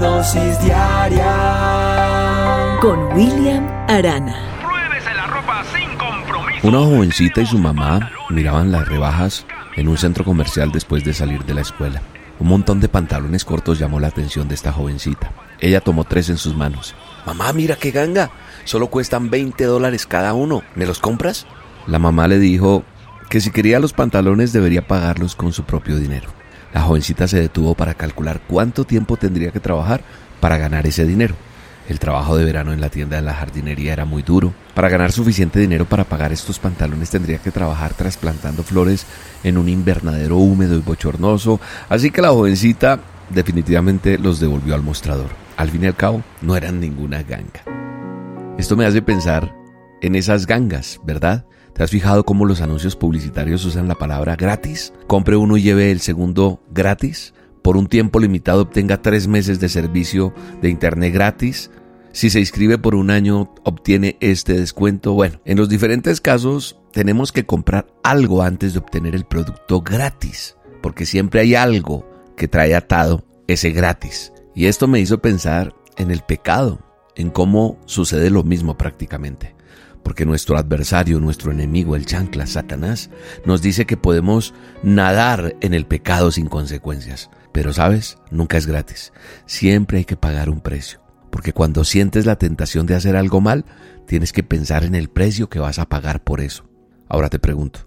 dosis diaria con William Arana. la ropa sin compromiso. Una jovencita y su mamá miraban las rebajas en un centro comercial después de salir de la escuela. Un montón de pantalones cortos llamó la atención de esta jovencita. Ella tomó tres en sus manos. Mamá, mira qué ganga. Solo cuestan 20 dólares cada uno. ¿Me los compras? La mamá le dijo que si quería los pantalones debería pagarlos con su propio dinero. La jovencita se detuvo para calcular cuánto tiempo tendría que trabajar para ganar ese dinero. El trabajo de verano en la tienda de la jardinería era muy duro. Para ganar suficiente dinero para pagar estos pantalones tendría que trabajar trasplantando flores en un invernadero húmedo y bochornoso, así que la jovencita definitivamente los devolvió al mostrador. Al fin y al cabo, no eran ninguna ganga. Esto me hace pensar en esas gangas, ¿verdad? ¿Te has fijado cómo los anuncios publicitarios usan la palabra gratis? Compre uno y lleve el segundo gratis. Por un tiempo limitado obtenga tres meses de servicio de internet gratis. Si se inscribe por un año, obtiene este descuento. Bueno, en los diferentes casos tenemos que comprar algo antes de obtener el producto gratis, porque siempre hay algo que trae atado ese gratis. Y esto me hizo pensar en el pecado, en cómo sucede lo mismo prácticamente. Porque nuestro adversario, nuestro enemigo, el chancla, Satanás, nos dice que podemos nadar en el pecado sin consecuencias. Pero sabes, nunca es gratis. Siempre hay que pagar un precio. Porque cuando sientes la tentación de hacer algo mal, tienes que pensar en el precio que vas a pagar por eso. Ahora te pregunto,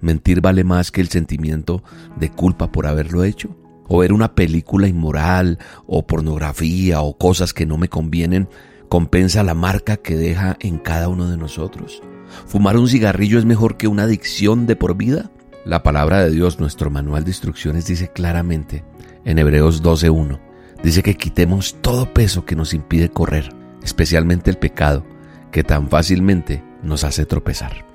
¿mentir vale más que el sentimiento de culpa por haberlo hecho? ¿O ver una película inmoral o pornografía o cosas que no me convienen compensa la marca que deja en cada uno de nosotros? ¿Fumar un cigarrillo es mejor que una adicción de por vida? La palabra de Dios, nuestro manual de instrucciones, dice claramente en Hebreos 12.1 dice que quitemos todo peso que nos impide correr, especialmente el pecado, que tan fácilmente nos hace tropezar.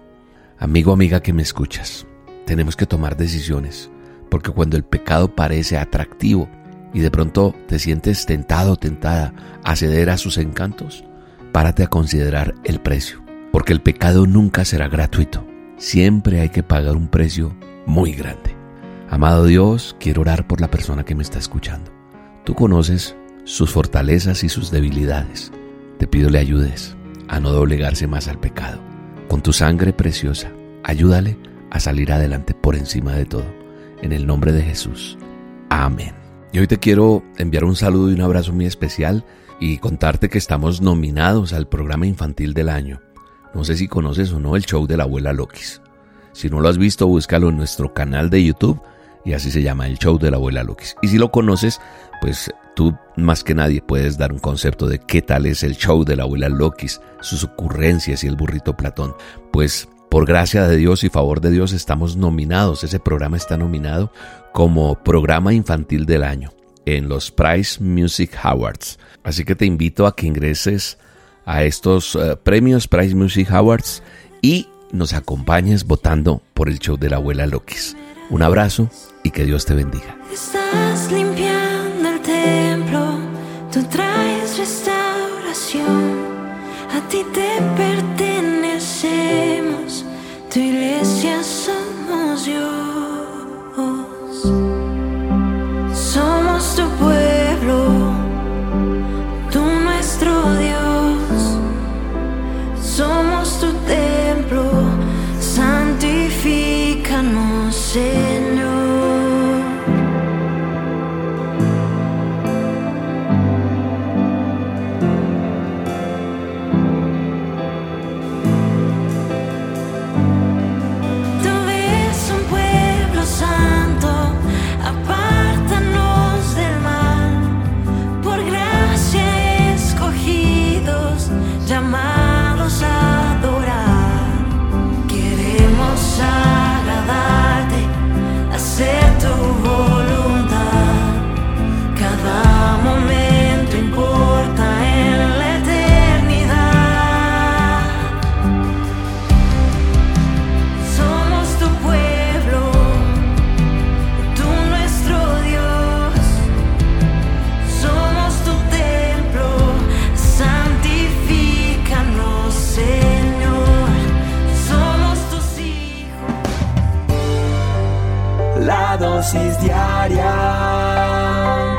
Amigo, amiga que me escuchas, tenemos que tomar decisiones, porque cuando el pecado parece atractivo y de pronto te sientes tentado tentada a ceder a sus encantos, párate a considerar el precio, porque el pecado nunca será gratuito, siempre hay que pagar un precio muy grande. Amado Dios, quiero orar por la persona que me está escuchando. Tú conoces sus fortalezas y sus debilidades. Te pido le ayudes a no doblegarse más al pecado. Con tu sangre preciosa, ayúdale a salir adelante por encima de todo. En el nombre de Jesús. Amén. Y hoy te quiero enviar un saludo y un abrazo muy especial y contarte que estamos nominados al programa infantil del año. No sé si conoces o no el show de la abuela Lokis. Si no lo has visto, búscalo en nuestro canal de YouTube y así se llama el show de la abuela Lokis. Y si lo conoces, pues tú más que nadie puedes dar un concepto de qué tal es el show de la abuela Lokis, sus ocurrencias y el burrito Platón. Pues por gracia de Dios y favor de Dios estamos nominados, ese programa está nominado como programa infantil del año en los Prize Music Awards. Así que te invito a que ingreses a estos eh, premios Prize Music Awards y nos acompañes votando por el show de la abuela Lokis. Un abrazo y que Dios te bendiga. Estás limpiando el templo, tú traes restauración, a ti te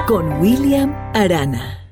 Con William Arana.